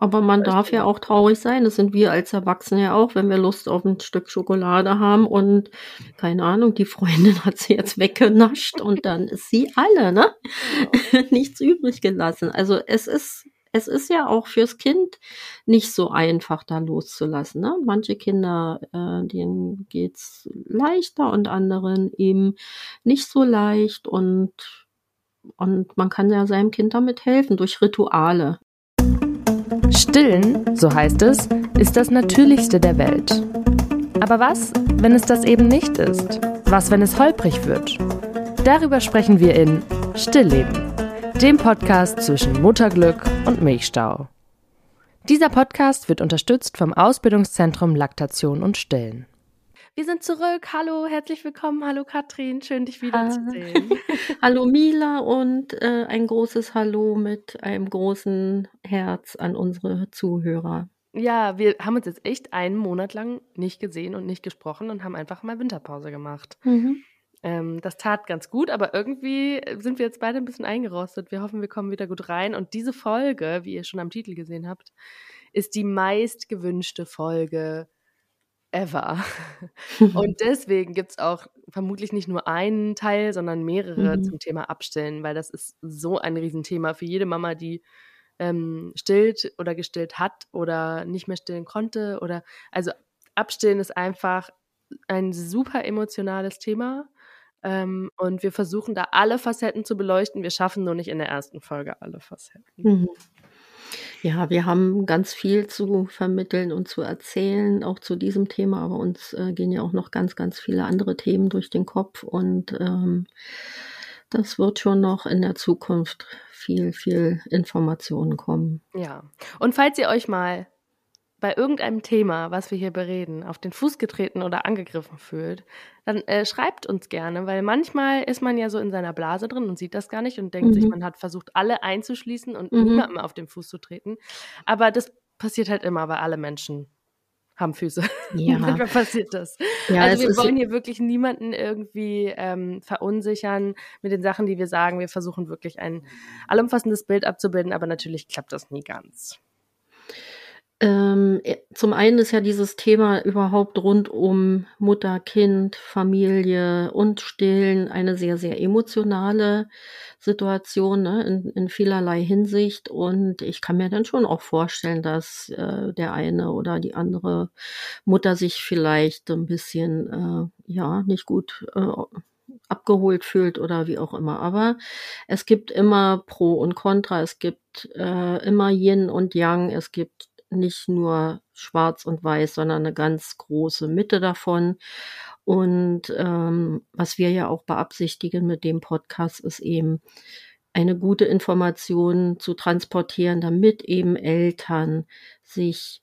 Aber man darf ja auch traurig sein. Das sind wir als Erwachsene ja auch, wenn wir Lust auf ein Stück Schokolade haben und keine Ahnung, die Freundin hat sie jetzt weggenascht und dann ist sie alle, ne? Genau. Nichts übrig gelassen. Also es ist es ist ja auch fürs Kind nicht so einfach, da loszulassen. Ne? Manche Kinder, äh, denen geht's leichter und anderen eben nicht so leicht und, und man kann ja seinem Kind damit helfen durch Rituale. Stillen, so heißt es, ist das Natürlichste der Welt. Aber was, wenn es das eben nicht ist? Was, wenn es holprig wird? Darüber sprechen wir in Stillleben dem Podcast zwischen Mutterglück und Milchstau. Dieser Podcast wird unterstützt vom Ausbildungszentrum Laktation und Stillen. Wir sind zurück. Hallo, herzlich willkommen. Hallo Katrin, schön dich wiederzusehen. Hallo Mila und äh, ein großes Hallo mit einem großen Herz an unsere Zuhörer. Ja, wir haben uns jetzt echt einen Monat lang nicht gesehen und nicht gesprochen und haben einfach mal Winterpause gemacht. Mhm. Ähm, das tat ganz gut, aber irgendwie sind wir jetzt beide ein bisschen eingerostet. Wir hoffen, wir kommen wieder gut rein. Und diese Folge, wie ihr schon am Titel gesehen habt, ist die meist gewünschte Folge ever. Und deswegen gibt es auch vermutlich nicht nur einen Teil, sondern mehrere mhm. zum Thema Abstillen, weil das ist so ein Riesenthema für jede Mama, die ähm, stillt oder gestillt hat oder nicht mehr stillen konnte. Oder also Abstillen ist einfach ein super emotionales Thema ähm, und wir versuchen da alle Facetten zu beleuchten. Wir schaffen nur nicht in der ersten Folge alle Facetten. Mhm. Ja, wir haben ganz viel zu vermitteln und zu erzählen, auch zu diesem Thema, aber uns äh, gehen ja auch noch ganz, ganz viele andere Themen durch den Kopf und ähm, das wird schon noch in der Zukunft viel, viel Informationen kommen. Ja, und falls ihr euch mal bei irgendeinem Thema, was wir hier bereden, auf den Fuß getreten oder angegriffen fühlt, dann äh, schreibt uns gerne, weil manchmal ist man ja so in seiner Blase drin und sieht das gar nicht und denkt mhm. sich, man hat versucht, alle einzuschließen und mhm. niemandem auf den Fuß zu treten. Aber das passiert halt immer, weil alle Menschen haben Füße. Ja. Manchmal passiert das. Ja, also wir wollen hier wirklich niemanden irgendwie ähm, verunsichern mit den Sachen, die wir sagen. Wir versuchen wirklich ein allumfassendes Bild abzubilden, aber natürlich klappt das nie ganz. Ähm, äh, zum einen ist ja dieses Thema überhaupt rund um Mutter, Kind, Familie und Stillen eine sehr, sehr emotionale Situation ne, in, in vielerlei Hinsicht. Und ich kann mir dann schon auch vorstellen, dass äh, der eine oder die andere Mutter sich vielleicht ein bisschen, äh, ja, nicht gut äh, abgeholt fühlt oder wie auch immer. Aber es gibt immer Pro und Contra, es gibt äh, immer Yin und Yang, es gibt nicht nur schwarz und weiß, sondern eine ganz große Mitte davon. Und ähm, was wir ja auch beabsichtigen mit dem Podcast, ist eben eine gute Information zu transportieren, damit eben Eltern sich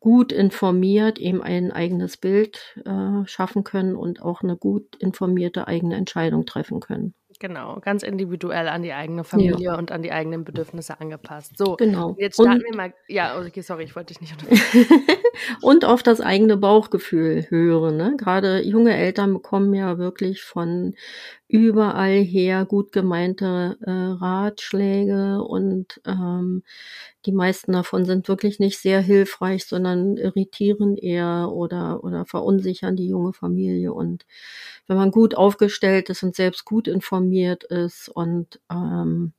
gut informiert eben ein eigenes Bild äh, schaffen können und auch eine gut informierte eigene Entscheidung treffen können. Genau, ganz individuell an die eigene Familie ja. und an die eigenen Bedürfnisse angepasst. So, genau. jetzt starten und, wir mal. Ja, okay, sorry, ich wollte dich nicht unterbrechen. und auf das eigene Bauchgefühl hören. Ne? Gerade junge Eltern bekommen ja wirklich von überall her gut gemeinte äh, Ratschläge und ähm, die meisten davon sind wirklich nicht sehr hilfreich, sondern irritieren eher oder, oder verunsichern die junge Familie. Und wenn man gut aufgestellt ist und selbst gut informiert ist und ähm,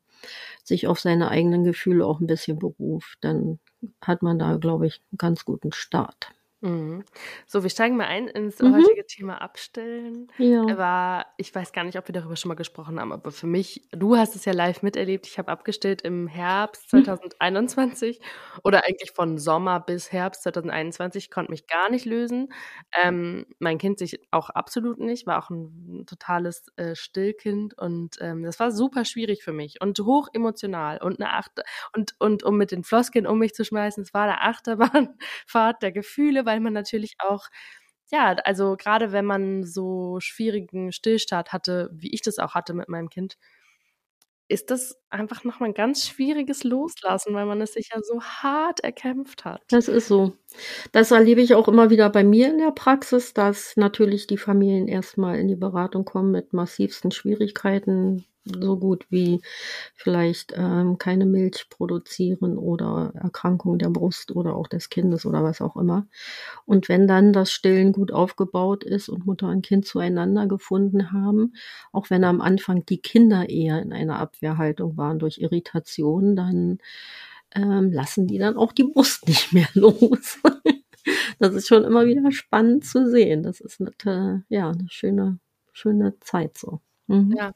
sich auf seine eigenen Gefühle auch ein bisschen beruft, dann hat man da, glaube ich, einen ganz guten Start. Mhm. So, wir steigen mal ein ins mhm. heutige Thema Abstellen. Ja. Aber ich weiß gar nicht, ob wir darüber schon mal gesprochen haben, aber für mich, du hast es ja live miterlebt. Ich habe abgestellt im Herbst 2021 mhm. oder eigentlich von Sommer bis Herbst 2021, konnte mich gar nicht lösen. Ähm, mein Kind sich auch absolut nicht, war auch ein totales äh, Stillkind und ähm, das war super schwierig für mich und hoch emotional und eine Acht und, und um mit den Floskeln um mich zu schmeißen, es war eine Achterbahnfahrt der Gefühle, weil man natürlich auch ja, also gerade wenn man so schwierigen Stillstart hatte, wie ich das auch hatte mit meinem Kind, ist das einfach nochmal ein ganz schwieriges Loslassen, weil man es sich ja so hart erkämpft hat. Das ist so. Das erlebe ich auch immer wieder bei mir in der Praxis, dass natürlich die Familien erstmal in die Beratung kommen mit massivsten Schwierigkeiten, so gut wie vielleicht ähm, keine Milch produzieren oder Erkrankung der Brust oder auch des Kindes oder was auch immer. Und wenn dann das Stillen gut aufgebaut ist und Mutter und Kind zueinander gefunden haben, auch wenn am Anfang die Kinder eher in einer Abwehrhaltung waren durch Irritation, dann ähm, lassen die dann auch die Brust nicht mehr los. das ist schon immer wieder spannend zu sehen. Das ist eine, ja, eine schöne, schöne Zeit so. Mhm. Ja,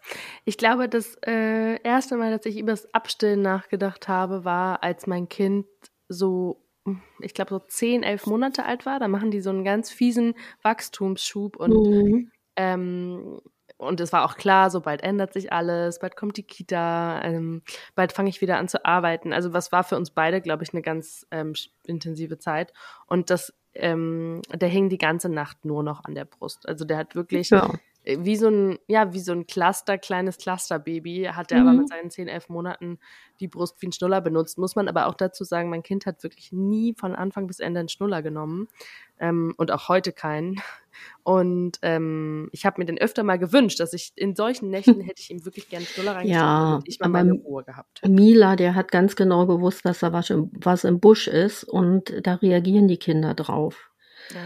ich glaube, das äh, erste Mal, dass ich über das Abstillen nachgedacht habe, war, als mein Kind so, ich glaube, so zehn, elf Monate alt war. Da machen die so einen ganz fiesen Wachstumsschub und mhm. ähm, und es war auch klar, so bald ändert sich alles, bald kommt die Kita, ähm, bald fange ich wieder an zu arbeiten. Also was war für uns beide, glaube ich, eine ganz ähm, intensive Zeit. Und das, ähm, der hing die ganze Nacht nur noch an der Brust. Also der hat wirklich ja. Äh, wie so ein, ja, wie so ein Cluster, kleines Clusterbaby, hat er mhm. aber mit seinen 10, 11 Monaten die Brust wie ein Schnuller benutzt. Muss man aber auch dazu sagen, mein Kind hat wirklich nie von Anfang bis Ende einen Schnuller genommen ähm, und auch heute keinen. Und ähm, ich habe mir den öfter mal gewünscht, dass ich in solchen Nächten hätte ich ihm wirklich gerne Schnuller reingesteckt ja, und ich mal meine Ruhe gehabt. Mila, der hat ganz genau gewusst, dass da was im, was im Busch ist und da reagieren die Kinder drauf. Ja.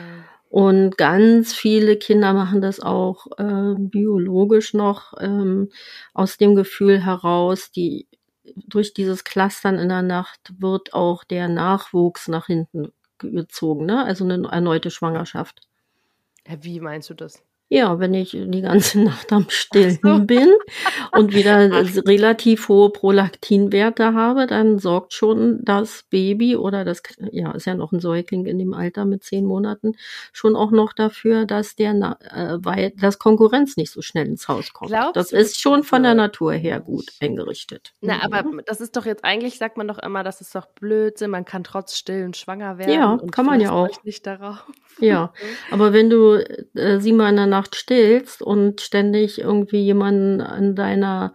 Und ganz viele Kinder machen das auch äh, biologisch noch ähm, aus dem Gefühl heraus, die durch dieses Clustern in der Nacht wird auch der Nachwuchs nach hinten gezogen, ne? Also eine erneute Schwangerschaft. Wie meinst du das? Ja, wenn ich die ganze Nacht am Stillen so. bin und wieder relativ hohe Prolaktinwerte habe, dann sorgt schon das Baby oder das, ja, ist ja noch ein Säugling in dem Alter mit zehn Monaten, schon auch noch dafür, dass der, äh, weil das Konkurrenz nicht so schnell ins Haus kommt. Glaubst das ist schon von der Natur her gut eingerichtet. Na, mhm. aber das ist doch jetzt eigentlich, sagt man doch immer, das ist doch Blödsinn, man kann trotz Stillen schwanger werden. Ja, kann man ja auch. Nicht darauf. Ja, aber wenn du äh, sie mal in der Nacht stillst und ständig irgendwie jemanden an deiner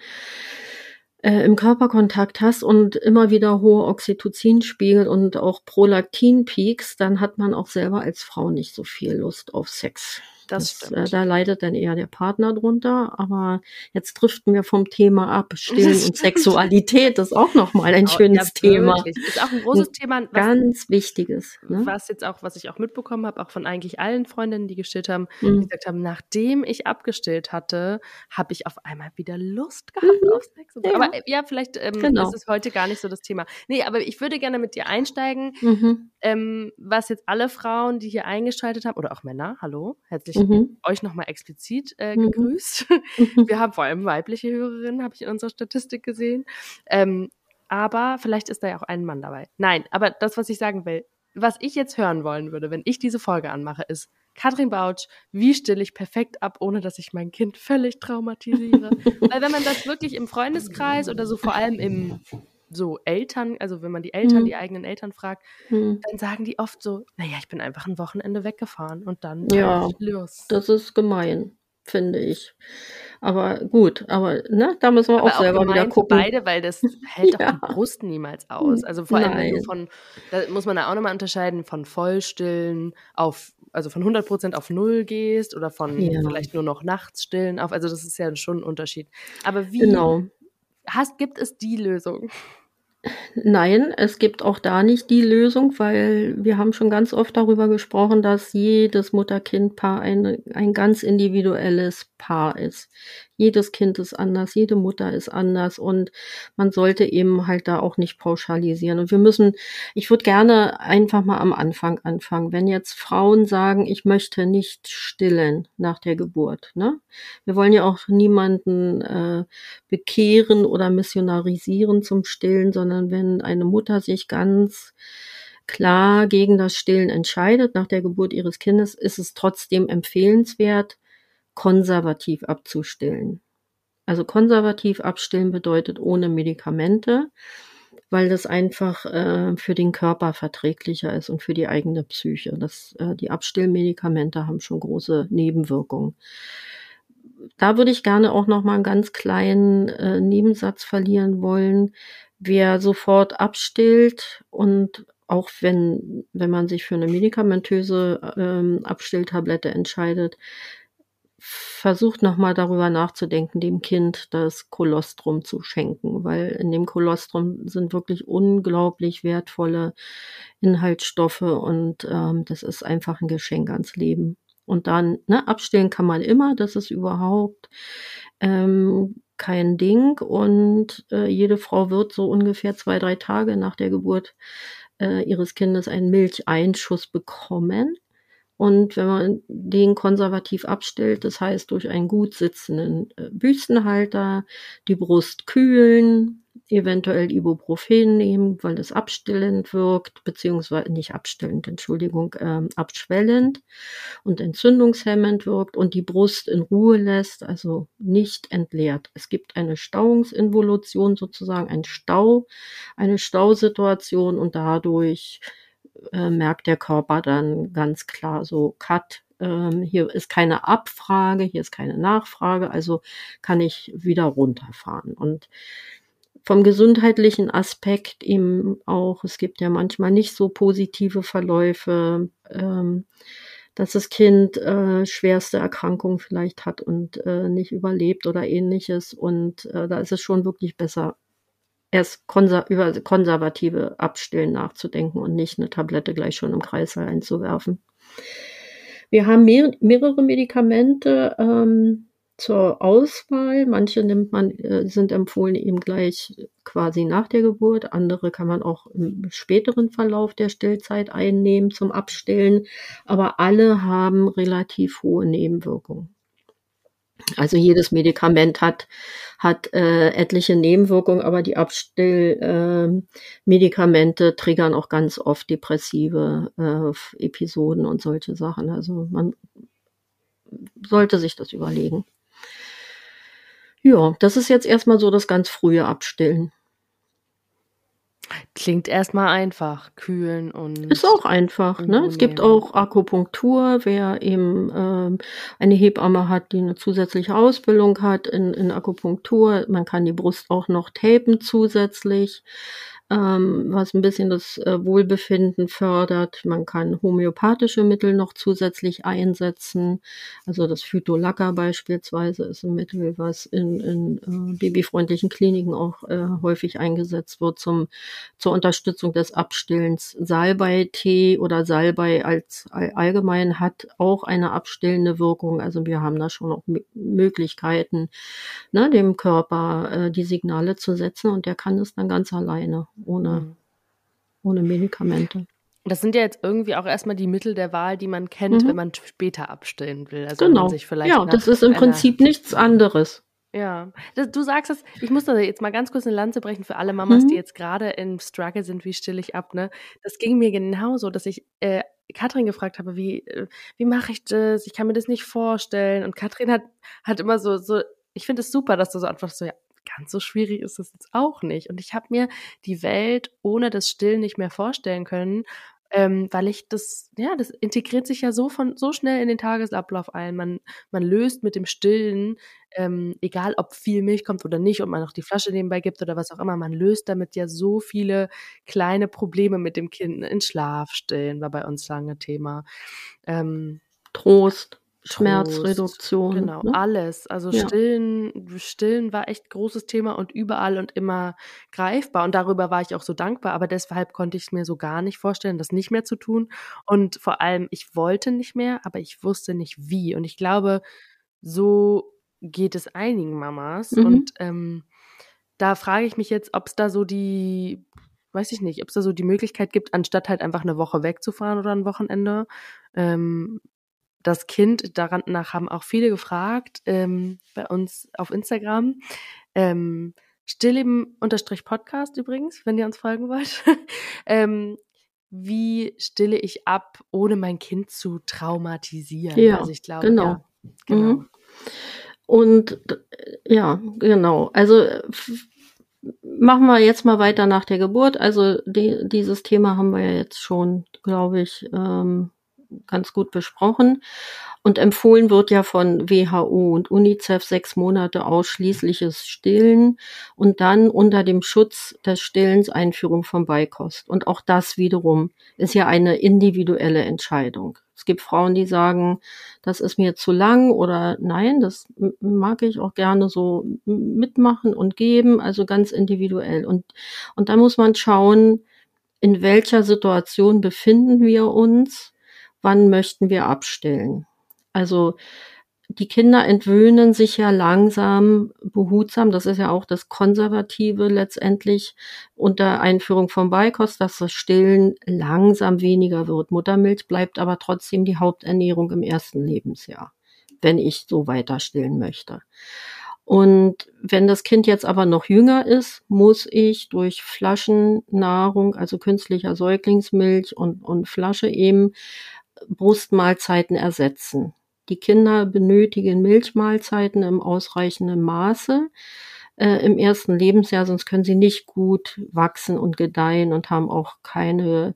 äh, im Körperkontakt hast und immer wieder hohe Oxytocinspiegel und auch Prolaktin-Peaks, dann hat man auch selber als Frau nicht so viel Lust auf Sex. Das, das äh, da leidet dann eher der Partner drunter. Aber jetzt driften wir vom Thema ab. Stillen und Sexualität ist auch nochmal ein oh, schönes ja, Thema. Ist auch ein großes ein Thema. Was, ganz wichtiges. Ne? Was jetzt auch, was ich auch mitbekommen habe, auch von eigentlich allen Freundinnen, die gestillt haben, mhm. die gesagt haben, nachdem ich abgestillt hatte, habe ich auf einmal wieder Lust gehabt mhm. auf Sex. Ja. Aber äh, ja, vielleicht ähm, genau. ist es heute gar nicht so das Thema. Nee, aber ich würde gerne mit dir einsteigen, mhm. ähm, was jetzt alle Frauen, die hier eingeschaltet haben, oder auch Männer, hallo, herzlich mhm. euch nochmal explizit äh, mhm. gegrüßt. Mhm. Wir haben vor allem weibliche Hörerinnen, habe ich in unserer Statistik gesehen. Ähm, aber vielleicht ist da ja auch ein Mann dabei. Nein, aber das, was ich sagen will, was ich jetzt hören wollen würde, wenn ich diese Folge anmache, ist Katrin Bautsch, wie stille ich perfekt ab, ohne dass ich mein Kind völlig traumatisiere? Weil wenn man das wirklich im Freundeskreis oder so vor allem im so Eltern, also wenn man die Eltern, mhm. die eigenen Eltern fragt, mhm. dann sagen die oft so, naja, ich bin einfach ein Wochenende weggefahren und dann ja, los. Das ist gemein, finde ich. Aber gut, aber ne, da müssen wir aber auch, auch selber wieder gucken. beide, weil das hält ja. auch die Brust niemals aus. Also vor allem Nein. von, da muss man da auch nochmal unterscheiden, von Vollstillen auf, also von 100% auf Null gehst oder von ja. vielleicht nur noch nachts stillen auf. Also das ist ja schon ein Unterschied. Aber wie genau. hast, gibt es die Lösung? Nein, es gibt auch da nicht die Lösung, weil wir haben schon ganz oft darüber gesprochen, dass jedes Mutter-Kind-Paar ein, ein ganz individuelles Paar ist jedes Kind ist anders, jede Mutter ist anders und man sollte eben halt da auch nicht pauschalisieren. Und wir müssen, ich würde gerne einfach mal am Anfang anfangen. Wenn jetzt Frauen sagen, ich möchte nicht stillen nach der Geburt, ne? Wir wollen ja auch niemanden äh, bekehren oder missionarisieren zum Stillen, sondern wenn eine Mutter sich ganz klar gegen das Stillen entscheidet nach der Geburt ihres Kindes, ist es trotzdem empfehlenswert, konservativ abzustillen. Also konservativ abstillen bedeutet ohne Medikamente, weil das einfach äh, für den Körper verträglicher ist und für die eigene Psyche. Das, äh, die Abstillmedikamente haben schon große Nebenwirkungen. Da würde ich gerne auch noch mal einen ganz kleinen äh, Nebensatz verlieren wollen. Wer sofort abstillt und auch wenn, wenn man sich für eine medikamentöse ähm, Abstilltablette entscheidet, versucht nochmal darüber nachzudenken, dem Kind das Kolostrum zu schenken, weil in dem Kolostrum sind wirklich unglaublich wertvolle Inhaltsstoffe und ähm, das ist einfach ein Geschenk ans Leben. Und dann, ne, abstellen kann man immer, das ist überhaupt ähm, kein Ding. Und äh, jede Frau wird so ungefähr zwei, drei Tage nach der Geburt äh, ihres Kindes einen Milcheinschuss bekommen. Und wenn man den konservativ abstellt, das heißt durch einen gut sitzenden äh, Büstenhalter, die Brust kühlen, eventuell Ibuprofen nehmen, weil es abstillend wirkt, beziehungsweise nicht abstillend, Entschuldigung, ähm, abschwellend und entzündungshemmend wirkt und die Brust in Ruhe lässt, also nicht entleert. Es gibt eine Stauungsinvolution sozusagen, ein Stau, eine Stausituation und dadurch äh, merkt der Körper dann ganz klar so, Cut, ähm, hier ist keine Abfrage, hier ist keine Nachfrage, also kann ich wieder runterfahren. Und vom gesundheitlichen Aspekt eben auch, es gibt ja manchmal nicht so positive Verläufe, ähm, dass das Kind äh, schwerste Erkrankungen vielleicht hat und äh, nicht überlebt oder ähnliches. Und äh, da ist es schon wirklich besser, erst konser über konservative Abstillen nachzudenken und nicht eine Tablette gleich schon im Kreißsaal einzuwerfen. Wir haben mehr, mehrere Medikamente ähm, zur Auswahl. Manche nimmt man, äh, sind empfohlen eben gleich quasi nach der Geburt. Andere kann man auch im späteren Verlauf der Stillzeit einnehmen zum Abstillen. Aber alle haben relativ hohe Nebenwirkungen. Also jedes Medikament hat, hat äh, etliche Nebenwirkungen, aber die Abstillmedikamente äh, triggern auch ganz oft depressive äh, Episoden und solche Sachen. Also man sollte sich das überlegen. Ja, das ist jetzt erstmal so das ganz frühe Abstillen. Klingt erstmal einfach, kühlen und. Ist auch einfach, ne? Es gibt auch Akupunktur, wer eben ähm, eine Hebamme hat, die eine zusätzliche Ausbildung hat in, in Akupunktur. Man kann die Brust auch noch tapen zusätzlich ähm, was ein bisschen das äh, Wohlbefinden fördert. Man kann homöopathische Mittel noch zusätzlich einsetzen. Also das Phytolacca beispielsweise ist ein Mittel, was in, in äh, babyfreundlichen Kliniken auch äh, häufig eingesetzt wird zum, zur Unterstützung des Abstillens. Salbei-Tee oder Salbei als allgemein hat auch eine abstillende Wirkung. Also wir haben da schon auch Möglichkeiten, ne, dem Körper äh, die Signale zu setzen und der kann es dann ganz alleine ohne, mhm. ohne Medikamente. Das sind ja jetzt irgendwie auch erstmal die Mittel der Wahl, die man kennt, mhm. wenn man später abstillen will. Also genau. ja, das ist im Prinzip nichts anderes. Ja, du sagst es, ich muss da jetzt mal ganz kurz eine Lanze brechen für alle Mamas, mhm. die jetzt gerade im Struggle sind, wie still ich ab, ne? Das ging mir genauso, dass ich äh, Katrin gefragt habe, wie, äh, wie mache ich das? Ich kann mir das nicht vorstellen. Und Katrin hat, hat immer so, so, ich finde es super, dass du so einfach so, ja, ganz so schwierig ist das jetzt auch nicht. Und ich habe mir die Welt ohne das Stillen nicht mehr vorstellen können, ähm, weil ich das, ja, das integriert sich ja so von so schnell in den Tagesablauf ein. Man, man löst mit dem Stillen, ähm, egal ob viel Milch kommt oder nicht, und man noch die Flasche nebenbei gibt oder was auch immer, man löst damit ja so viele kleine Probleme mit dem Kind. In Schlaf stillen war bei uns lange Thema. Ähm, Trost. Schmerzreduktion. Genau, ne? alles. Also ja. Stillen, Stillen war echt großes Thema und überall und immer greifbar. Und darüber war ich auch so dankbar. Aber deshalb konnte ich es mir so gar nicht vorstellen, das nicht mehr zu tun. Und vor allem, ich wollte nicht mehr, aber ich wusste nicht wie. Und ich glaube, so geht es einigen Mamas. Mhm. Und ähm, da frage ich mich jetzt, ob es da so die, weiß ich nicht, ob es da so die Möglichkeit gibt, anstatt halt einfach eine Woche wegzufahren oder ein Wochenende, ähm, das Kind, daran nach haben auch viele gefragt, ähm, bei uns auf Instagram. Ähm, Stillleben-Podcast übrigens, wenn ihr uns folgen wollt. ähm, wie stille ich ab, ohne mein Kind zu traumatisieren? Ja, also ich glaube, genau. Ja, genau. Mhm. Und ja, genau. Also machen wir jetzt mal weiter nach der Geburt. Also die, dieses Thema haben wir ja jetzt schon, glaube ich, ähm, ganz gut besprochen. Und empfohlen wird ja von WHO und UNICEF sechs Monate ausschließliches Stillen und dann unter dem Schutz des Stillens Einführung von Beikost. Und auch das wiederum ist ja eine individuelle Entscheidung. Es gibt Frauen, die sagen, das ist mir zu lang oder nein, das mag ich auch gerne so mitmachen und geben, also ganz individuell. Und, und da muss man schauen, in welcher Situation befinden wir uns, wann möchten wir abstillen. Also die Kinder entwöhnen sich ja langsam, behutsam, das ist ja auch das Konservative letztendlich unter Einführung von Beikost, dass das Stillen langsam weniger wird. Muttermilch bleibt aber trotzdem die Haupternährung im ersten Lebensjahr, wenn ich so weiter stillen möchte. Und wenn das Kind jetzt aber noch jünger ist, muss ich durch Flaschennahrung, also künstlicher Säuglingsmilch und, und Flasche eben Brustmahlzeiten ersetzen. Die Kinder benötigen Milchmahlzeiten im ausreichenden Maße äh, im ersten Lebensjahr, sonst können sie nicht gut wachsen und gedeihen und haben auch keine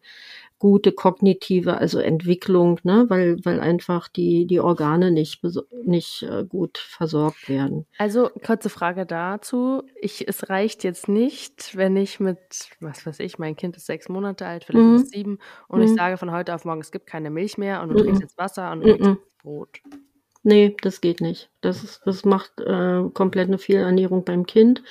gute kognitive, also Entwicklung, ne, weil, weil einfach die, die Organe nicht, nicht äh, gut versorgt werden. Also, kurze Frage dazu. Ich, es reicht jetzt nicht, wenn ich mit, was weiß ich, mein Kind ist sechs Monate alt, vielleicht mhm. ist sieben, und mhm. ich sage von heute auf morgen, es gibt keine Milch mehr und du mhm. trinkst jetzt Wasser und du trinkst mhm. Brot. Nee, das geht nicht. Das, ist, das macht äh, komplett eine Fehlernährung beim Kind.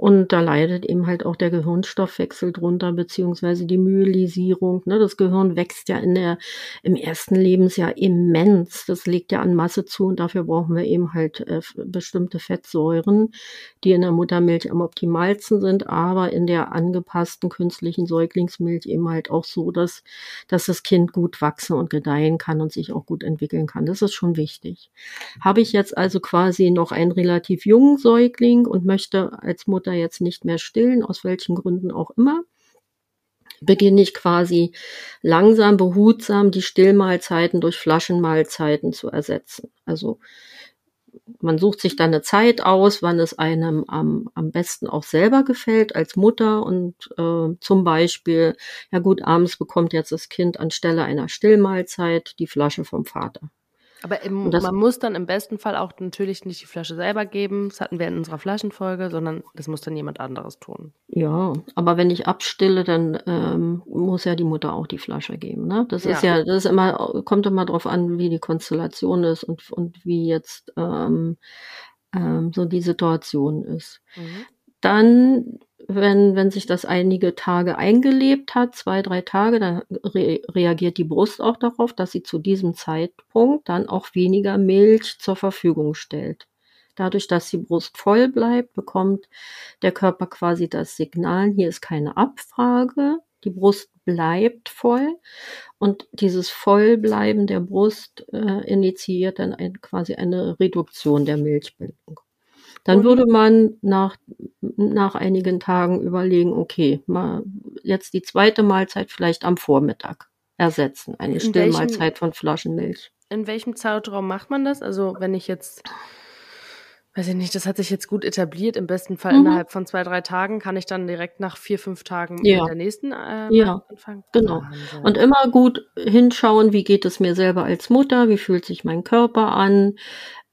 Und da leidet eben halt auch der Gehirnstoffwechsel drunter, beziehungsweise die Myelisierung. Ne? Das Gehirn wächst ja in der, im ersten Lebensjahr immens. Das legt ja an Masse zu und dafür brauchen wir eben halt äh, bestimmte Fettsäuren, die in der Muttermilch am optimalsten sind, aber in der angepassten künstlichen Säuglingsmilch eben halt auch so, dass, dass das Kind gut wachsen und gedeihen kann und sich auch gut entwickeln kann. Das ist schon wichtig. Habe ich jetzt also quasi noch einen relativ jungen Säugling und möchte als Mutter Mutter jetzt nicht mehr stillen, aus welchen Gründen auch immer, beginne ich quasi langsam, behutsam die Stillmahlzeiten durch Flaschenmahlzeiten zu ersetzen. Also man sucht sich dann eine Zeit aus, wann es einem am, am besten auch selber gefällt als Mutter und äh, zum Beispiel, ja gut, abends bekommt jetzt das Kind anstelle einer Stillmahlzeit die Flasche vom Vater. Aber im, das, man muss dann im besten Fall auch natürlich nicht die Flasche selber geben, das hatten wir in unserer Flaschenfolge, sondern das muss dann jemand anderes tun. Ja, aber wenn ich abstille, dann ähm, muss ja die Mutter auch die Flasche geben. Ne? Das ja. ist ja, das ist immer, kommt immer darauf an, wie die Konstellation ist und, und wie jetzt ähm, ähm, so die Situation ist. Mhm. Dann wenn, wenn sich das einige Tage eingelebt hat, zwei, drei Tage, dann re reagiert die Brust auch darauf, dass sie zu diesem Zeitpunkt dann auch weniger Milch zur Verfügung stellt. Dadurch, dass die Brust voll bleibt, bekommt der Körper quasi das Signal, hier ist keine Abfrage, die Brust bleibt voll und dieses Vollbleiben der Brust äh, initiiert dann ein, quasi eine Reduktion der Milchbildung. Dann würde man nach, nach einigen Tagen überlegen, okay, mal jetzt die zweite Mahlzeit vielleicht am Vormittag ersetzen. Eine in Stillmahlzeit welchem, von Flaschenmilch. In welchem Zeitraum macht man das? Also wenn ich jetzt, weiß ich nicht, das hat sich jetzt gut etabliert. Im besten Fall mhm. innerhalb von zwei, drei Tagen kann ich dann direkt nach vier, fünf Tagen ja. mit der nächsten äh, ja. anfangen. Genau. Wahnsinn. Und immer gut hinschauen, wie geht es mir selber als Mutter, wie fühlt sich mein Körper an,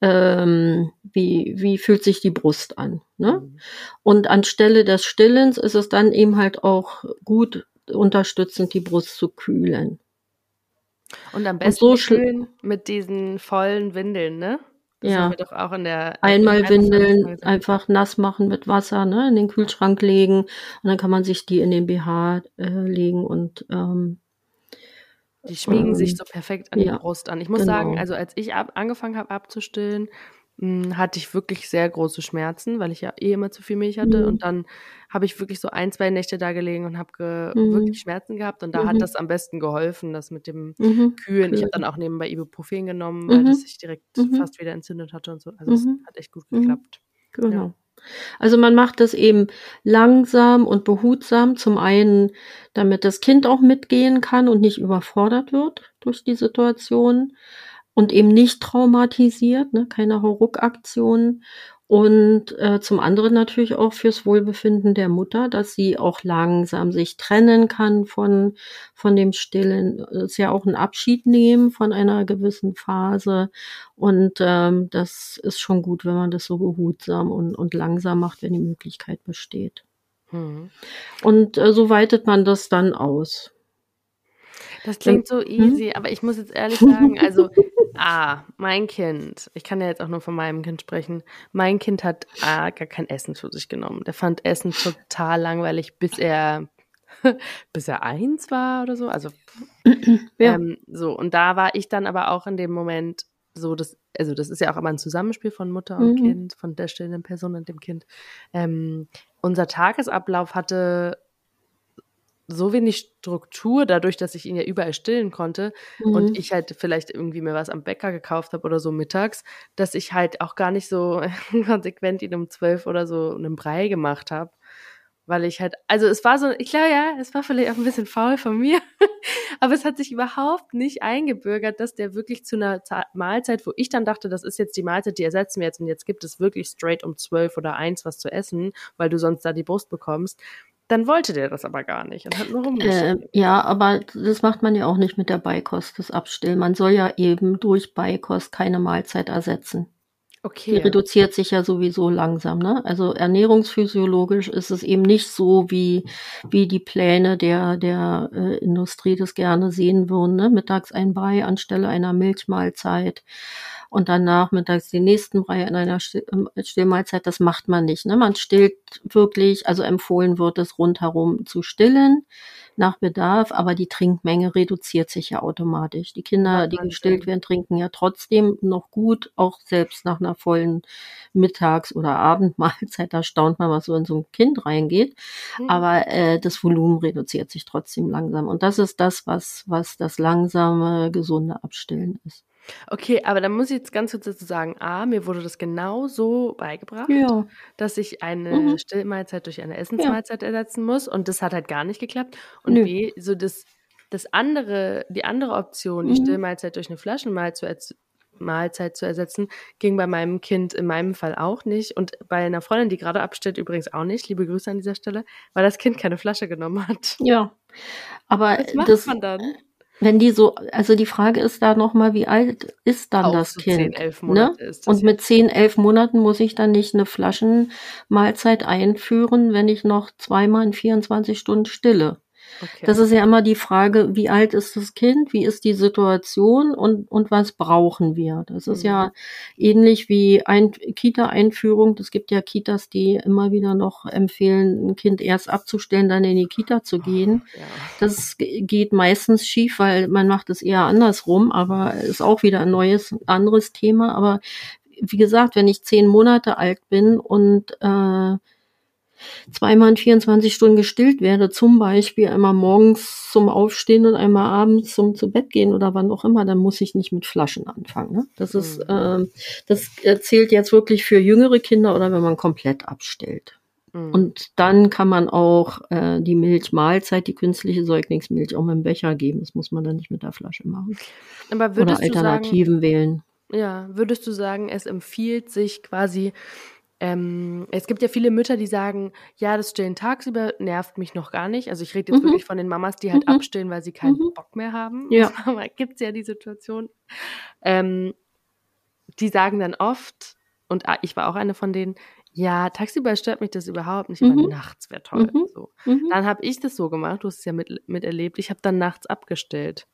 ähm, wie, wie fühlt sich die Brust an. Ne? Mhm. Und anstelle des Stillens ist es dann eben halt auch gut unterstützend, die Brust zu kühlen. Und am besten Und so schön mit diesen vollen Windeln, ne? Das ja. doch auch in der Einmal Windeln einfach nass machen mit Wasser, ne, in den Kühlschrank legen und dann kann man sich die in den BH äh, legen und ähm, die schmiegen ähm, sich so perfekt an ja, die Brust an. Ich muss genau. sagen, also als ich ab, angefangen habe abzustillen, mh, hm, hatte ich wirklich sehr große Schmerzen, weil ich ja eh immer zu viel Milch hatte. Mhm. Und dann habe ich wirklich so ein, zwei Nächte da gelegen und habe mhm. wirklich Schmerzen gehabt. Und da mhm. hat das am besten geholfen, das mit dem mhm. Kühlen. Ich habe dann auch nebenbei Ibuprofen genommen, weil das mhm. sich direkt mhm. fast wieder entzündet hatte und so. Also es hat echt gut geklappt. Genau. Ja. Also man macht das eben langsam und behutsam. Zum einen, damit das Kind auch mitgehen kann und nicht überfordert wird durch die Situation und eben nicht traumatisiert, ne, keine Hauruck-Aktionen. Und äh, zum anderen natürlich auch fürs Wohlbefinden der Mutter, dass sie auch langsam sich trennen kann von, von dem Stillen. Das ist ja auch ein Abschied nehmen von einer gewissen Phase. Und ähm, das ist schon gut, wenn man das so behutsam und, und langsam macht, wenn die Möglichkeit besteht. Mhm. Und äh, so weitet man das dann aus. Das klingt so hm? easy, aber ich muss jetzt ehrlich sagen, also, ah, mein Kind, ich kann ja jetzt auch nur von meinem Kind sprechen, mein Kind hat ah, gar kein Essen zu sich genommen. Der fand Essen total langweilig, bis er, bis er eins war oder so. Also, ja. ähm, so, und da war ich dann aber auch in dem Moment so, dass, also das ist ja auch immer ein Zusammenspiel von Mutter und mhm. Kind, von der stillenden Person und dem Kind. Ähm, unser Tagesablauf hatte so wenig Struktur, dadurch, dass ich ihn ja überall stillen konnte mhm. und ich halt vielleicht irgendwie mir was am Bäcker gekauft habe oder so mittags, dass ich halt auch gar nicht so konsequent ihn um zwölf oder so einen Brei gemacht habe. Weil ich halt, also es war so, ich glaube ja, es war vielleicht auch ein bisschen faul von mir, aber es hat sich überhaupt nicht eingebürgert, dass der wirklich zu einer Mahlzeit, wo ich dann dachte, das ist jetzt die Mahlzeit, die ersetzen wir jetzt und jetzt gibt es wirklich straight um zwölf oder eins was zu essen, weil du sonst da die Brust bekommst, dann wollte der das aber gar nicht und hat nur rumgeschickt. Äh, ja, aber das macht man ja auch nicht mit der Beikost, das Abstillen. Man soll ja eben durch Beikost keine Mahlzeit ersetzen. Okay. Die reduziert sich ja sowieso langsam, ne? Also ernährungsphysiologisch ist es eben nicht so, wie, wie die Pläne der, der äh, Industrie das gerne sehen würden, ne? Mittags ein Brei anstelle einer Milchmahlzeit und dann nachmittags die nächsten Brei in einer ähm, Stillmahlzeit. Das macht man nicht. Ne? Man stillt wirklich, also empfohlen wird es rundherum zu stillen nach Bedarf, aber die Trinkmenge reduziert sich ja automatisch. Die Kinder, die gestillt werden, trinken ja trotzdem noch gut, auch selbst nach einer vollen Mittags- oder Abendmahlzeit. Da staunt man, was so in so ein Kind reingeht. Mhm. Aber äh, das Volumen reduziert sich trotzdem langsam. Und das ist das, was, was das langsame, gesunde Abstillen ist. Okay, aber dann muss ich jetzt ganz kurz dazu sagen, A, mir wurde das genau so beigebracht, Ja. dass ich eine Mhm. Stillmahlzeit durch eine Ja. Essensmahlzeit ersetzen muss und das hat halt gar nicht geklappt. Und Nö. B, so das das andere die andere Option, die Mhm. Stillmahlzeit durch eine Flaschenmahlzeit zu Mahlzeit zu ersetzen, ging bei meinem Kind in meinem Fall auch nicht und bei einer Freundin, die gerade abstellt, übrigens auch nicht. Liebe Grüße an dieser Stelle, weil das Kind keine Flasche genommen hat. Ja. Aber Was macht das man dann? Wenn die so, also die Frage ist da nochmal, wie alt ist dann Auch das so Kind? 10, 11 ne? Monate ne? ist das Und mit 10, 11 Monaten muss ich dann nicht eine Flaschenmahlzeit einführen, wenn ich noch zweimal in 24 Stunden stille. Okay. Das ist ja immer die Frage, wie alt ist das Kind, wie ist die Situation und, und was brauchen wir? Das ist mhm. ja ähnlich wie ein Kita-Einführung. Es gibt ja Kitas, die immer wieder noch empfehlen, ein Kind erst abzustellen, dann in die Kita zu gehen. Oh, ja. Das geht meistens schief, weil man macht es eher andersrum, aber ist auch wieder ein neues, anderes Thema. Aber wie gesagt, wenn ich zehn Monate alt bin und äh, zweimal in 24 Stunden gestillt werde, zum Beispiel einmal morgens zum Aufstehen und einmal abends zum zu Bett gehen oder wann auch immer, dann muss ich nicht mit Flaschen anfangen. Ne? Das ist, äh, das zählt jetzt wirklich für jüngere Kinder oder wenn man komplett abstellt. Mhm. Und dann kann man auch äh, die Milchmahlzeit, die künstliche Säuglingsmilch auch mit dem Becher geben. Das muss man dann nicht mit der Flasche machen. Aber oder Alternativen sagen, wählen. Ja, würdest du sagen, es empfiehlt sich quasi ähm, es gibt ja viele Mütter, die sagen, ja, das Stillen tagsüber nervt mich noch gar nicht. Also ich rede jetzt mhm. wirklich von den Mamas, die halt mhm. abstillen, weil sie keinen mhm. Bock mehr haben. Ja. gibt es ja die Situation. Ähm, die sagen dann oft, und ah, ich war auch eine von denen, ja, tagsüber stört mich das überhaupt nicht, aber mhm. nachts wäre toll. Mhm. So. Mhm. Dann habe ich das so gemacht, du hast es ja mit, miterlebt, ich habe dann nachts abgestellt.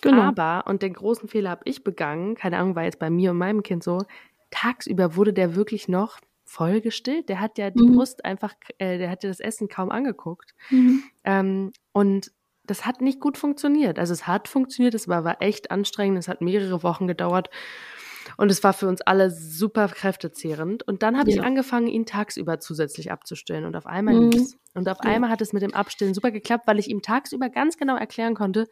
Genau. Aber, und den großen Fehler habe ich begangen, keine Ahnung, war jetzt bei mir und meinem Kind so, tagsüber wurde der wirklich noch voll gestillt. Der hat ja die mhm. Brust einfach, äh, der hat ja das Essen kaum angeguckt. Mhm. Ähm, und das hat nicht gut funktioniert. Also es hat funktioniert, es war, war echt anstrengend, es hat mehrere Wochen gedauert. Und es war für uns alle super kräftezehrend. Und dann habe ja. ich angefangen, ihn tagsüber zusätzlich abzustillen. Und auf einmal mhm. Und auf ja. einmal hat es mit dem Abstillen super geklappt, weil ich ihm tagsüber ganz genau erklären konnte,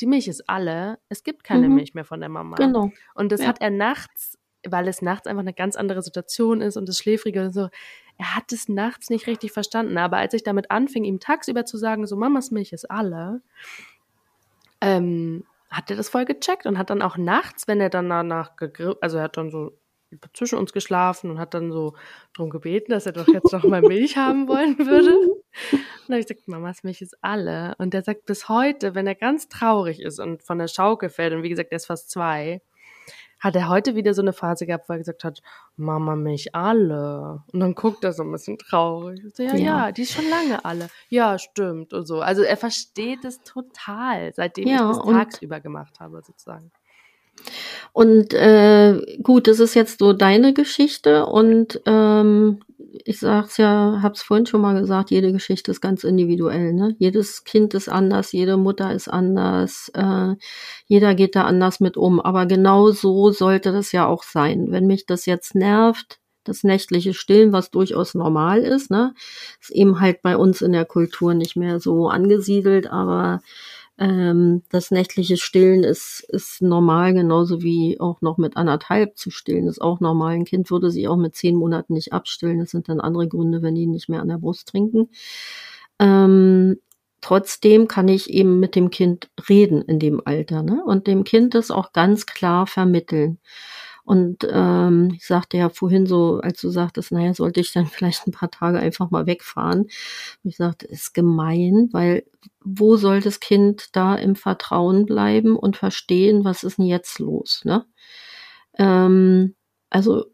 die Milch ist alle, es gibt keine mhm. Milch mehr von der Mama. Genau. Und das ja. hat er nachts weil es nachts einfach eine ganz andere Situation ist und das Schläfrige und so. Er hat es nachts nicht richtig verstanden. Aber als ich damit anfing, ihm tagsüber zu sagen, so Mamas Milch ist alle, ähm, hat er das voll gecheckt und hat dann auch nachts, wenn er dann danach gegriffen, also er hat dann so zwischen uns geschlafen und hat dann so drum gebeten, dass er doch jetzt noch mal Milch haben wollen würde. Und dann habe ich gesagt, Mamas Milch ist alle. Und der sagt bis heute, wenn er ganz traurig ist und von der Schaukel fällt, und wie gesagt, er ist fast zwei, hat er heute wieder so eine Phase gehabt, wo er gesagt hat, Mama, mich alle. Und dann guckt er so ein bisschen traurig. So, ja, ja, ja, die ist schon lange alle. Ja, stimmt und so. Also er versteht es total, seitdem ja, ich das tagsüber gemacht habe, sozusagen. Und äh, gut, das ist jetzt so deine Geschichte und ähm, ich sag's ja, hab's vorhin schon mal gesagt, jede Geschichte ist ganz individuell. Ne? Jedes Kind ist anders, jede Mutter ist anders, äh, jeder geht da anders mit um. Aber genau so sollte das ja auch sein. Wenn mich das jetzt nervt, das nächtliche Stillen, was durchaus normal ist, ne, ist eben halt bei uns in der Kultur nicht mehr so angesiedelt, aber ähm, das nächtliche Stillen ist, ist normal, genauso wie auch noch mit anderthalb zu stillen ist auch normal. Ein Kind würde sich auch mit zehn Monaten nicht abstillen. Das sind dann andere Gründe, wenn die nicht mehr an der Brust trinken. Ähm, trotzdem kann ich eben mit dem Kind reden in dem Alter ne? und dem Kind das auch ganz klar vermitteln. Und ähm, ich sagte ja vorhin so, als du sagtest, naja, sollte ich dann vielleicht ein paar Tage einfach mal wegfahren. Und ich sagte, ist gemein, weil wo soll das Kind da im Vertrauen bleiben und verstehen, was ist denn jetzt los? Ne? Ähm, also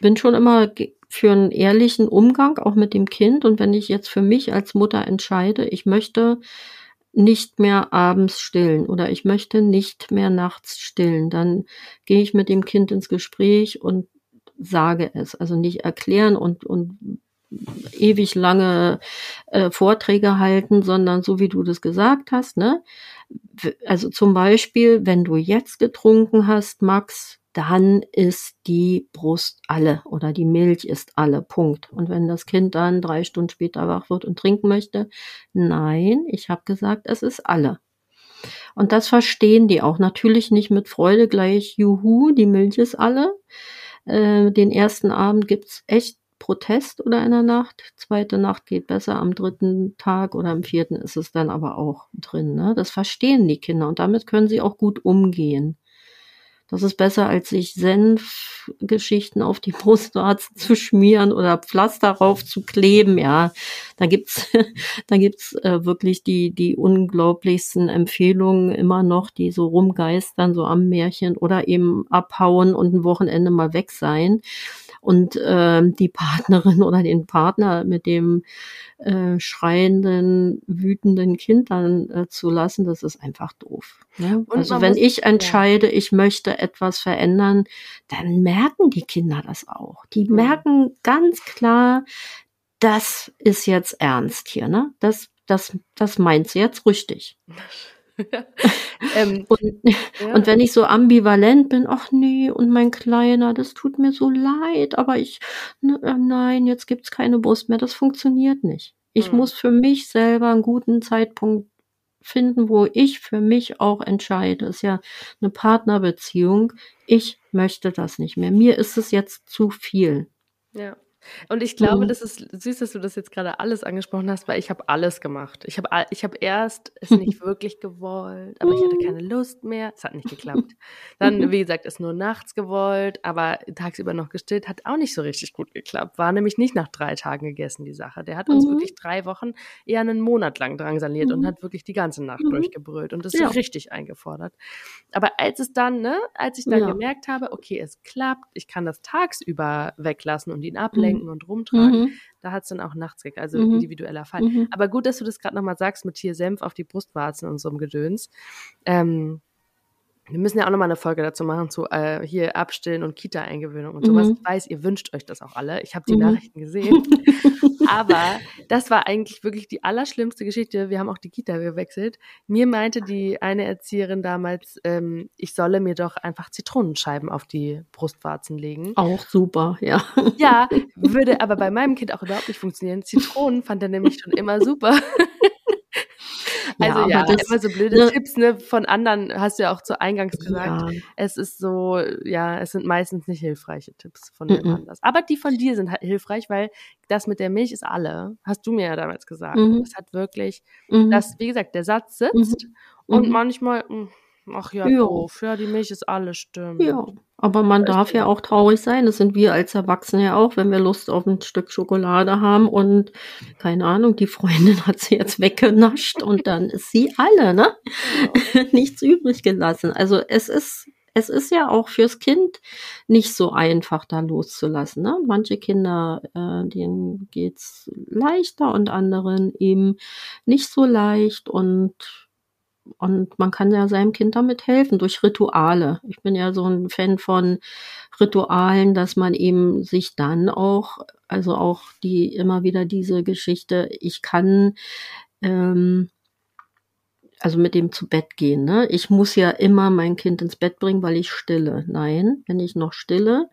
bin schon immer für einen ehrlichen Umgang auch mit dem Kind. Und wenn ich jetzt für mich als Mutter entscheide, ich möchte nicht mehr abends stillen oder ich möchte nicht mehr nachts stillen, dann gehe ich mit dem Kind ins Gespräch und sage es. Also nicht erklären und, und ewig lange äh, Vorträge halten, sondern so wie du das gesagt hast, ne? Also zum Beispiel, wenn du jetzt getrunken hast, Max, dann ist die Brust alle oder die Milch ist alle. Punkt. Und wenn das Kind dann drei Stunden später wach wird und trinken möchte, nein, ich habe gesagt, es ist alle. Und das verstehen die auch. Natürlich nicht mit Freude gleich, juhu, die Milch ist alle. Äh, den ersten Abend gibt's echt Protest oder in der Nacht. Zweite Nacht geht besser, am dritten Tag oder am vierten ist es dann aber auch drin. Ne? Das verstehen die Kinder und damit können sie auch gut umgehen. Das ist besser, als sich Senfgeschichten auf die Brustwarzen zu schmieren oder Pflaster rauf zu kleben. Ja, da gibt's, da gibt's äh, wirklich die, die unglaublichsten Empfehlungen immer noch, die so rumgeistern, so am Märchen oder eben abhauen und ein Wochenende mal weg sein und äh, die Partnerin oder den Partner mit dem äh, schreienden, wütenden Kind dann äh, zu lassen, das ist einfach doof. Ne? Also wenn muss, ich entscheide, ja. ich möchte etwas verändern, dann merken die Kinder das auch. Die mhm. merken ganz klar, das ist jetzt ernst hier, ne? Das, das, das meint sie jetzt richtig. Ähm, und, ja. und wenn ich so ambivalent bin, ach nee, und mein Kleiner, das tut mir so leid, aber ich, ne, äh, nein, jetzt gibt's keine Brust mehr, das funktioniert nicht. Ich mhm. muss für mich selber einen guten Zeitpunkt finden, wo ich für mich auch entscheide. Ist ja eine Partnerbeziehung. Ich möchte das nicht mehr. Mir ist es jetzt zu viel. Ja. Und ich glaube, mhm. das ist süß, dass du das jetzt gerade alles angesprochen hast, weil ich habe alles gemacht. Ich habe ich hab erst es nicht wirklich gewollt, aber ich hatte keine Lust mehr. Es hat nicht geklappt. Dann, wie gesagt, es nur nachts gewollt, aber tagsüber noch gestillt, hat auch nicht so richtig gut geklappt. War nämlich nicht nach drei Tagen gegessen, die Sache. Der hat uns mhm. wirklich drei Wochen, eher einen Monat lang drangsaliert mhm. und hat wirklich die ganze Nacht mhm. durchgebrüllt und das ja. richtig eingefordert. Aber als es dann, ne, als ich dann ja. gemerkt habe, okay, es klappt, ich kann das tagsüber weglassen und ihn ablenken, denken und rumtragen. Mhm. Da hat es dann auch nachts gekriegt, also mhm. individueller Fall. Mhm. Aber gut, dass du das gerade nochmal sagst mit hier Senf auf die Brustwarzen und so einem Gedöns. Ähm, wir müssen ja auch nochmal eine Folge dazu machen, zu äh, hier Abstillen und Kita-Eingewöhnung und sowas. Mhm. Ich weiß, ihr wünscht euch das auch alle. Ich habe die mhm. Nachrichten gesehen. Aber das war eigentlich wirklich die allerschlimmste Geschichte. Wir haben auch die Kita gewechselt. Mir meinte die eine Erzieherin damals, ähm, ich solle mir doch einfach Zitronenscheiben auf die Brustwarzen legen. Auch super, ja. Ja, würde aber bei meinem Kind auch überhaupt nicht funktionieren. Zitronen fand er nämlich schon immer super. Also ja, ja das, immer so blöde ne, Tipps ne, von anderen, hast du ja auch zu Eingangs gesagt. Ja. Es ist so, ja, es sind meistens nicht hilfreiche Tipps von mm anders. Aber die von dir sind halt hilfreich, weil das mit der Milch ist alle, hast du mir ja damals gesagt. Mhm. Das hat wirklich, mhm. das, wie gesagt, der Satz sitzt mhm. und mhm. manchmal, mh, hm, ach ja, ja. doof, ja, die Milch ist alles, stimmt. Ja, aber man darf ja auch traurig sein. Das sind wir als Erwachsene ja auch, wenn wir Lust auf ein Stück Schokolade haben und keine Ahnung, die Freundin hat sie jetzt weggenascht und dann ist sie alle, ne? Ja. Nichts übrig gelassen. Also es ist, es ist ja auch fürs Kind nicht so einfach, da loszulassen. Ne? Manche Kinder, äh, denen geht's leichter und anderen eben nicht so leicht und und man kann ja seinem Kind damit helfen durch Rituale. Ich bin ja so ein Fan von Ritualen, dass man eben sich dann auch, also auch die immer wieder diese Geschichte, ich kann ähm, also mit dem zu Bett gehen. Ne? Ich muss ja immer mein Kind ins Bett bringen, weil ich stille. Nein, wenn ich noch stille,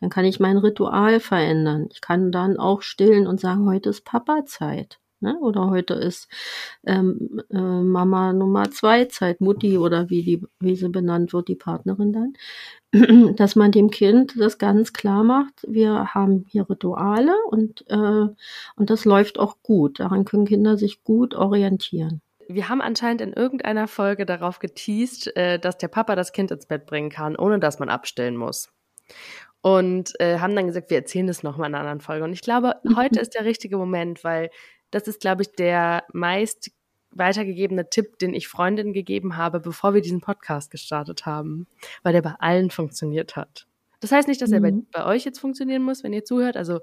dann kann ich mein Ritual verändern. Ich kann dann auch stillen und sagen, heute ist Papa-Zeit. Ne? Oder heute ist ähm, äh, Mama Nummer zwei Zeit, Mutti oder wie, die, wie sie benannt wird, die Partnerin dann, dass man dem Kind das ganz klar macht, wir haben hier Rituale und, äh, und das läuft auch gut. Daran können Kinder sich gut orientieren. Wir haben anscheinend in irgendeiner Folge darauf geteased, äh, dass der Papa das Kind ins Bett bringen kann, ohne dass man abstellen muss und äh, haben dann gesagt, wir erzählen das nochmal in einer anderen Folge. Und ich glaube, heute ist der richtige Moment, weil das ist, glaube ich, der meist weitergegebene Tipp, den ich Freundinnen gegeben habe, bevor wir diesen Podcast gestartet haben, weil der bei allen funktioniert hat. Das heißt nicht, dass er bei, mhm. bei euch jetzt funktionieren muss, wenn ihr zuhört. Also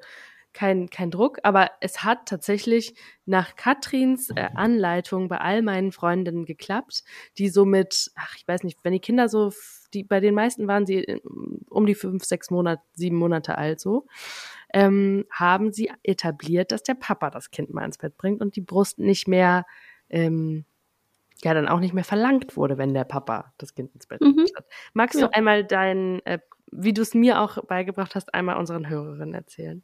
kein, kein Druck, aber es hat tatsächlich nach Katrins äh, Anleitung bei all meinen Freundinnen geklappt, die so mit, ach, ich weiß nicht, wenn die Kinder so, die, bei den meisten waren sie äh, um die fünf, sechs Monate, sieben Monate alt so ähm, haben sie etabliert, dass der Papa das Kind mal ins Bett bringt und die Brust nicht mehr, ähm, ja, dann auch nicht mehr verlangt wurde, wenn der Papa das Kind ins Bett mhm. bringt. Magst ja. du einmal dein, äh, wie du es mir auch beigebracht hast, einmal unseren Hörerinnen erzählen?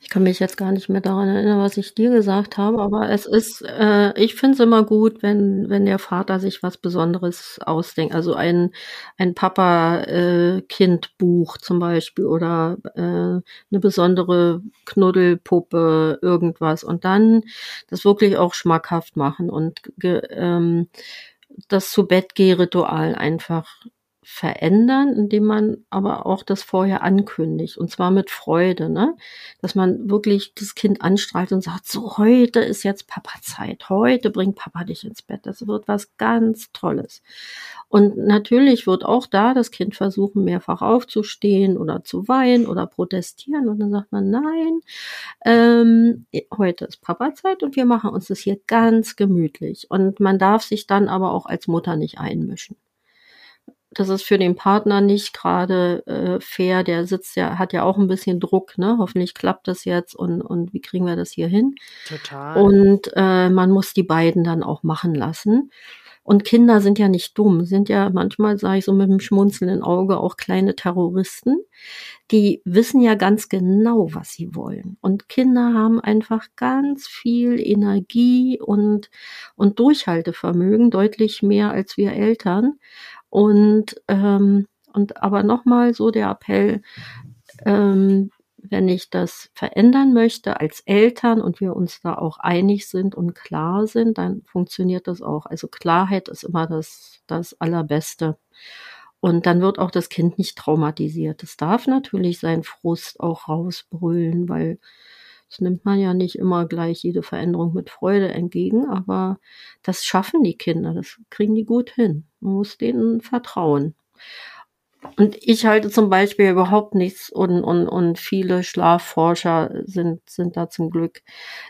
Ich kann mich jetzt gar nicht mehr daran erinnern, was ich dir gesagt habe, aber es ist, äh, ich finde es immer gut, wenn, wenn der Vater sich was Besonderes ausdenkt. Also ein, ein Papa-Kind-Buch äh, zum Beispiel oder äh, eine besondere Knuddelpuppe, irgendwas. Und dann das wirklich auch schmackhaft machen und ähm, das zu Bett ritual einfach verändern, indem man aber auch das vorher ankündigt und zwar mit Freude, ne? Dass man wirklich das Kind anstrahlt und sagt, so heute ist jetzt Papa Zeit, heute bringt Papa dich ins Bett. Das wird was ganz Tolles. Und natürlich wird auch da das Kind versuchen, mehrfach aufzustehen oder zu weinen oder protestieren und dann sagt man, nein, ähm, heute ist Papa Zeit und wir machen uns das hier ganz gemütlich. Und man darf sich dann aber auch als Mutter nicht einmischen das ist für den Partner nicht gerade äh, fair. Der sitzt ja, hat ja auch ein bisschen Druck, ne? Hoffentlich klappt das jetzt und, und wie kriegen wir das hier hin? Total. Und äh, man muss die beiden dann auch machen lassen. Und Kinder sind ja nicht dumm, sind ja manchmal, sage ich so mit einem schmunzelnden Auge, auch kleine Terroristen. Die wissen ja ganz genau, was sie wollen. Und Kinder haben einfach ganz viel Energie und, und Durchhaltevermögen, deutlich mehr als wir Eltern. Und, ähm, und aber nochmal so der Appell, ähm, wenn ich das verändern möchte als Eltern und wir uns da auch einig sind und klar sind, dann funktioniert das auch. Also Klarheit ist immer das, das Allerbeste. Und dann wird auch das Kind nicht traumatisiert. Es darf natürlich seinen Frust auch rausbrüllen, weil das nimmt man ja nicht immer gleich jede Veränderung mit Freude entgegen, aber das schaffen die Kinder, das kriegen die gut hin. Man muss denen vertrauen. Und ich halte zum Beispiel überhaupt nichts und, und, und viele Schlafforscher sind, sind da zum Glück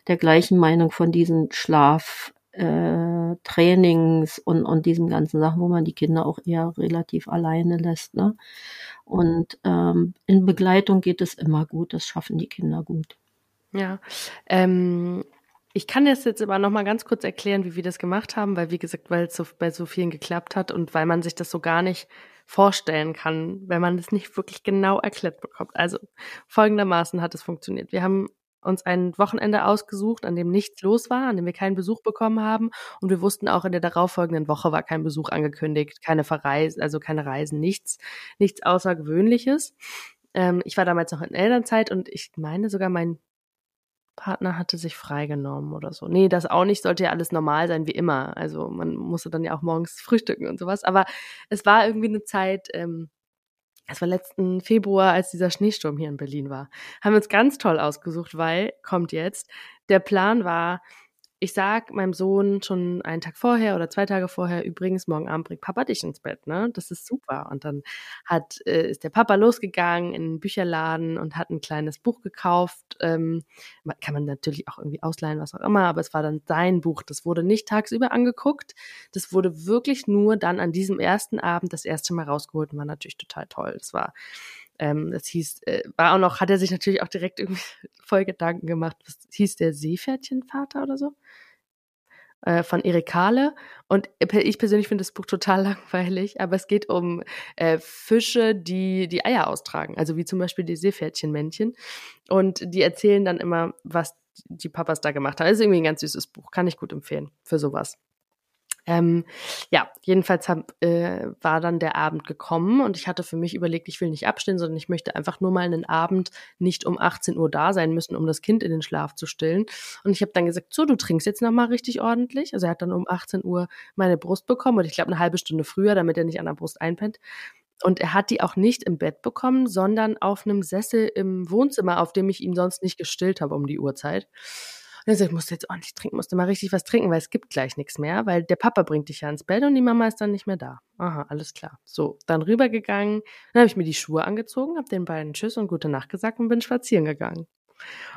der gleichen Meinung von diesen Schlaftrainings äh, und, und diesen ganzen Sachen, wo man die Kinder auch eher relativ alleine lässt. Ne? Und ähm, in Begleitung geht es immer gut, das schaffen die Kinder gut. Ja, ähm, ich kann das jetzt aber noch mal ganz kurz erklären, wie wir das gemacht haben, weil wie gesagt, weil es so, bei so vielen geklappt hat und weil man sich das so gar nicht vorstellen kann, wenn man es nicht wirklich genau erklärt bekommt. Also folgendermaßen hat es funktioniert. Wir haben uns ein Wochenende ausgesucht, an dem nichts los war, an dem wir keinen Besuch bekommen haben. Und wir wussten auch, in der darauffolgenden Woche war kein Besuch angekündigt, keine Verreisen, also keine Reisen, nichts, nichts Außergewöhnliches. Ähm, ich war damals noch in Elternzeit und ich meine sogar, mein Partner hatte sich freigenommen oder so. Nee, das auch nicht, sollte ja alles normal sein wie immer. Also man musste dann ja auch morgens frühstücken und sowas. Aber es war irgendwie eine Zeit, ähm, es war letzten Februar, als dieser Schneesturm hier in Berlin war. Haben wir uns ganz toll ausgesucht, weil, kommt jetzt, der Plan war, ich sag meinem Sohn schon einen Tag vorher oder zwei Tage vorher, übrigens, morgen Abend bringt Papa dich ins Bett, ne? Das ist super. Und dann hat, äh, ist der Papa losgegangen in den Bücherladen und hat ein kleines Buch gekauft. Ähm, kann man natürlich auch irgendwie ausleihen, was auch immer, aber es war dann sein Buch. Das wurde nicht tagsüber angeguckt. Das wurde wirklich nur dann an diesem ersten Abend das erste Mal rausgeholt und war natürlich total toll. Das war ähm, das hieß, äh, war auch noch, hat er sich natürlich auch direkt irgendwie voll Gedanken gemacht. Was hieß der Seepferdchenvater oder so? Äh, von Erik Kahle. Und ich persönlich finde das Buch total langweilig, aber es geht um äh, Fische, die die Eier austragen, also wie zum Beispiel die Seepferdchenmännchen. Und die erzählen dann immer, was die Papas da gemacht haben. Das ist irgendwie ein ganz süßes Buch, kann ich gut empfehlen für sowas. Ähm, ja, jedenfalls hab, äh, war dann der Abend gekommen und ich hatte für mich überlegt, ich will nicht abstehen, sondern ich möchte einfach nur mal einen Abend nicht um 18 Uhr da sein müssen, um das Kind in den Schlaf zu stillen. Und ich habe dann gesagt, so, du trinkst jetzt noch mal richtig ordentlich. Also er hat dann um 18 Uhr meine Brust bekommen und ich glaube eine halbe Stunde früher, damit er nicht an der Brust einpennt. Und er hat die auch nicht im Bett bekommen, sondern auf einem Sessel im Wohnzimmer, auf dem ich ihn sonst nicht gestillt habe um die Uhrzeit. Und er sagt, ich musste jetzt ordentlich trinken, musste mal richtig was trinken, weil es gibt gleich nichts mehr, weil der Papa bringt dich ja ins Bett und die Mama ist dann nicht mehr da. Aha, alles klar. So, dann rübergegangen, dann habe ich mir die Schuhe angezogen, habe den beiden Tschüss und gute Nacht gesagt und bin spazieren gegangen.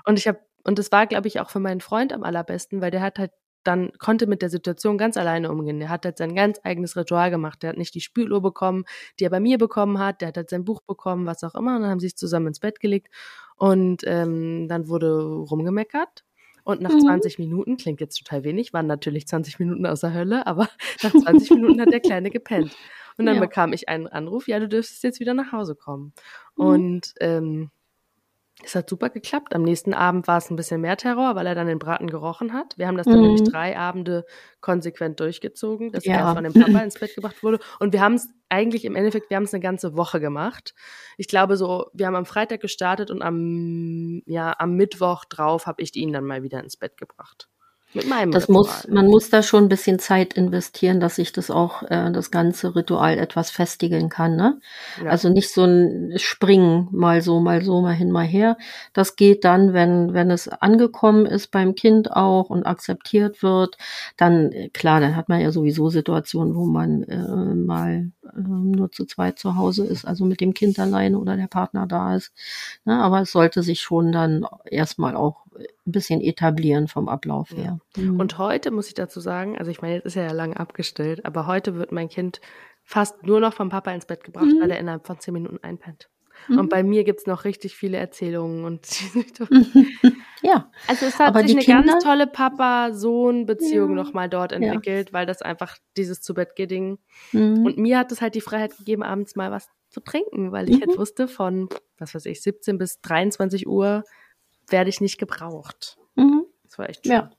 Und ich habe und das war, glaube ich, auch für meinen Freund am allerbesten, weil der hat halt dann konnte mit der Situation ganz alleine umgehen. Der hat halt sein ganz eigenes Ritual gemacht. Der hat nicht die Spüluhr bekommen, die er bei mir bekommen hat. Der hat halt sein Buch bekommen, was auch immer. Und dann haben sie sich zusammen ins Bett gelegt. Und ähm, dann wurde rumgemeckert. Und nach mhm. 20 Minuten, klingt jetzt total wenig, waren natürlich 20 Minuten aus der Hölle, aber nach 20 Minuten hat der Kleine gepennt. Und dann ja. bekam ich einen Anruf, ja, du dürftest jetzt wieder nach Hause kommen. Mhm. Und ähm, es hat super geklappt. Am nächsten Abend war es ein bisschen mehr Terror, weil er dann den Braten gerochen hat. Wir haben das dann mhm. nämlich drei Abende konsequent durchgezogen, dass ja. er von dem Papa ins Bett gebracht wurde. Und wir haben es eigentlich im Endeffekt, wir haben es eine ganze Woche gemacht. Ich glaube so, wir haben am Freitag gestartet und am, ja, am Mittwoch drauf habe ich ihn dann mal wieder ins Bett gebracht. Mit meinem das Ritual. muss, man muss da schon ein bisschen Zeit investieren, dass sich das auch, äh, das ganze Ritual etwas festigen kann, ne? Ja. Also nicht so ein Springen, mal so, mal so, mal hin, mal her. Das geht dann, wenn, wenn es angekommen ist beim Kind auch und akzeptiert wird, dann, äh, klar, dann hat man ja sowieso Situationen, wo man äh, mal nur zu zweit zu Hause ist, also mit dem Kind alleine oder der Partner da ist. Ne? Aber es sollte sich schon dann erstmal auch ein bisschen etablieren vom Ablauf her. Mhm. Und heute muss ich dazu sagen, also ich meine, jetzt ist er ja lange abgestellt, aber heute wird mein Kind fast nur noch vom Papa ins Bett gebracht, mhm. weil er innerhalb von zehn Minuten einpennt. Mhm. Und bei mir gibt es noch richtig viele Erzählungen und ja. Also es hat aber sich eine Kinder? ganz tolle Papa-Sohn-Beziehung ja. nochmal dort entwickelt, ja. weil das einfach dieses zu Bett geding. Mhm. Und mir hat es halt die Freiheit gegeben, abends mal was zu trinken, weil ich halt mhm. halt wusste, von, was weiß ich, 17 bis 23 Uhr werde ich nicht gebraucht. Mhm. Das war echt schön. Ja.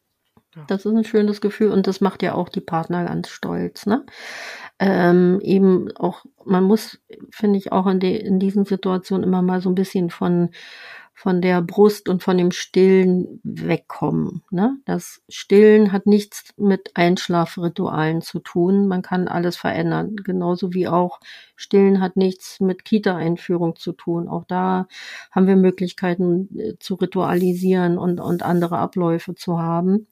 Das ist ein schönes Gefühl und das macht ja auch die Partner ganz stolz. Ne? Ähm, eben auch, man muss, finde ich, auch in, de, in diesen Situationen immer mal so ein bisschen von von der Brust und von dem Stillen wegkommen. Ne? Das Stillen hat nichts mit Einschlafritualen zu tun. Man kann alles verändern. Genauso wie auch Stillen hat nichts mit Kita-Einführung zu tun. Auch da haben wir Möglichkeiten äh, zu ritualisieren und, und andere Abläufe zu haben.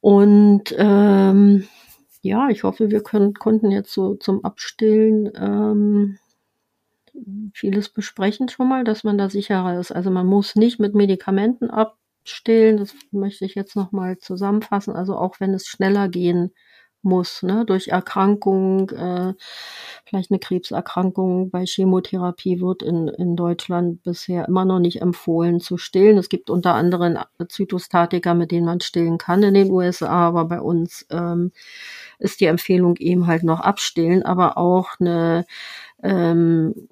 Und ähm, ja, ich hoffe, wir können, konnten jetzt so zum Abstillen ähm, vieles besprechen schon mal, dass man da sicherer ist. Also man muss nicht mit Medikamenten abstillen, das möchte ich jetzt nochmal zusammenfassen. Also auch wenn es schneller gehen muss, ne, durch Erkrankung, äh, vielleicht eine Krebserkrankung bei Chemotherapie wird in, in Deutschland bisher immer noch nicht empfohlen zu stillen. Es gibt unter anderem Zytostatika, mit denen man stillen kann in den USA, aber bei uns ähm, ist die Empfehlung eben halt noch abstillen, aber auch eine ähm,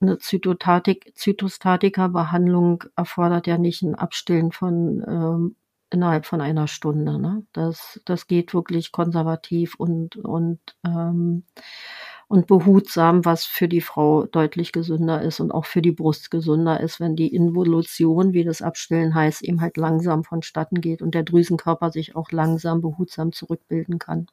eine Zytostatik, Zytostatika-Behandlung erfordert ja nicht ein Abstillen von ähm, innerhalb von einer Stunde. Ne? Das, das geht wirklich konservativ und, und ähm, und behutsam, was für die Frau deutlich gesünder ist und auch für die Brust gesünder ist, wenn die Involution, wie das Abstillen heißt, eben halt langsam vonstatten geht und der Drüsenkörper sich auch langsam behutsam zurückbilden kann.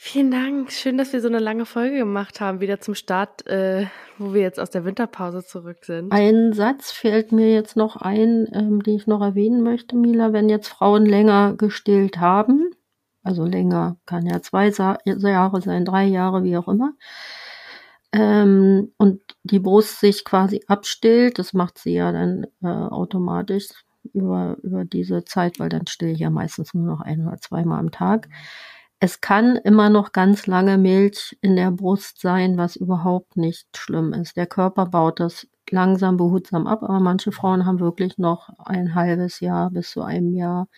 Vielen Dank. Schön, dass wir so eine lange Folge gemacht haben, wieder zum Start, äh, wo wir jetzt aus der Winterpause zurück sind. Ein Satz fällt mir jetzt noch ein, ähm, den ich noch erwähnen möchte, Mila. Wenn jetzt Frauen länger gestillt haben, also länger, kann ja zwei Sa Jahre sein, drei Jahre, wie auch immer, ähm, und die Brust sich quasi abstillt, das macht sie ja dann äh, automatisch über, über diese Zeit, weil dann still ich ja meistens nur noch ein oder zweimal am Tag. Es kann immer noch ganz lange Milch in der Brust sein, was überhaupt nicht schlimm ist. Der Körper baut das langsam behutsam ab, aber manche Frauen haben wirklich noch ein halbes Jahr bis zu einem Jahr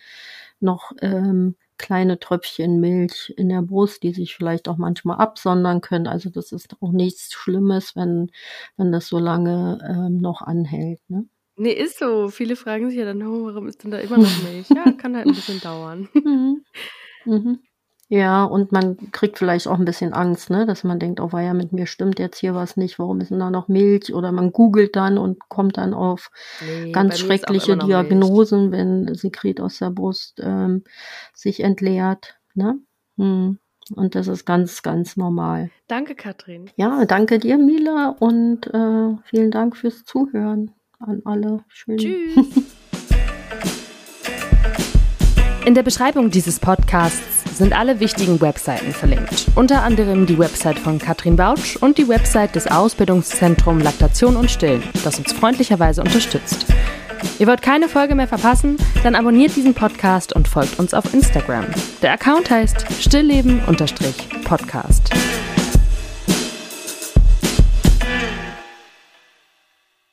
noch ähm, kleine Tröpfchen Milch in der Brust, die sich vielleicht auch manchmal absondern können. Also das ist auch nichts Schlimmes, wenn, wenn das so lange ähm, noch anhält. Ne? Nee, ist so. Viele fragen sich ja dann, oh, warum ist denn da immer noch Milch? Ja, kann halt ein bisschen dauern. Mhm. Mhm. Ja, und man kriegt vielleicht auch ein bisschen Angst, ne, dass man denkt, oh ja, mit mir stimmt jetzt hier was nicht, warum ist denn da noch Milch? Oder man googelt dann und kommt dann auf nee, ganz schreckliche Diagnosen, Milch. wenn Sekret aus der Brust ähm, sich entleert, ne? Hm. Und das ist ganz, ganz normal. Danke, Katrin. Ja, danke dir, Mila, und äh, vielen Dank fürs Zuhören an alle. Schön. Tschüss. In der Beschreibung dieses Podcasts sind alle wichtigen Webseiten verlinkt. Unter anderem die Website von Katrin Bautsch und die Website des Ausbildungszentrum Laktation und Stillen, das uns freundlicherweise unterstützt. Ihr wollt keine Folge mehr verpassen? Dann abonniert diesen Podcast und folgt uns auf Instagram. Der Account heißt stillleben-podcast.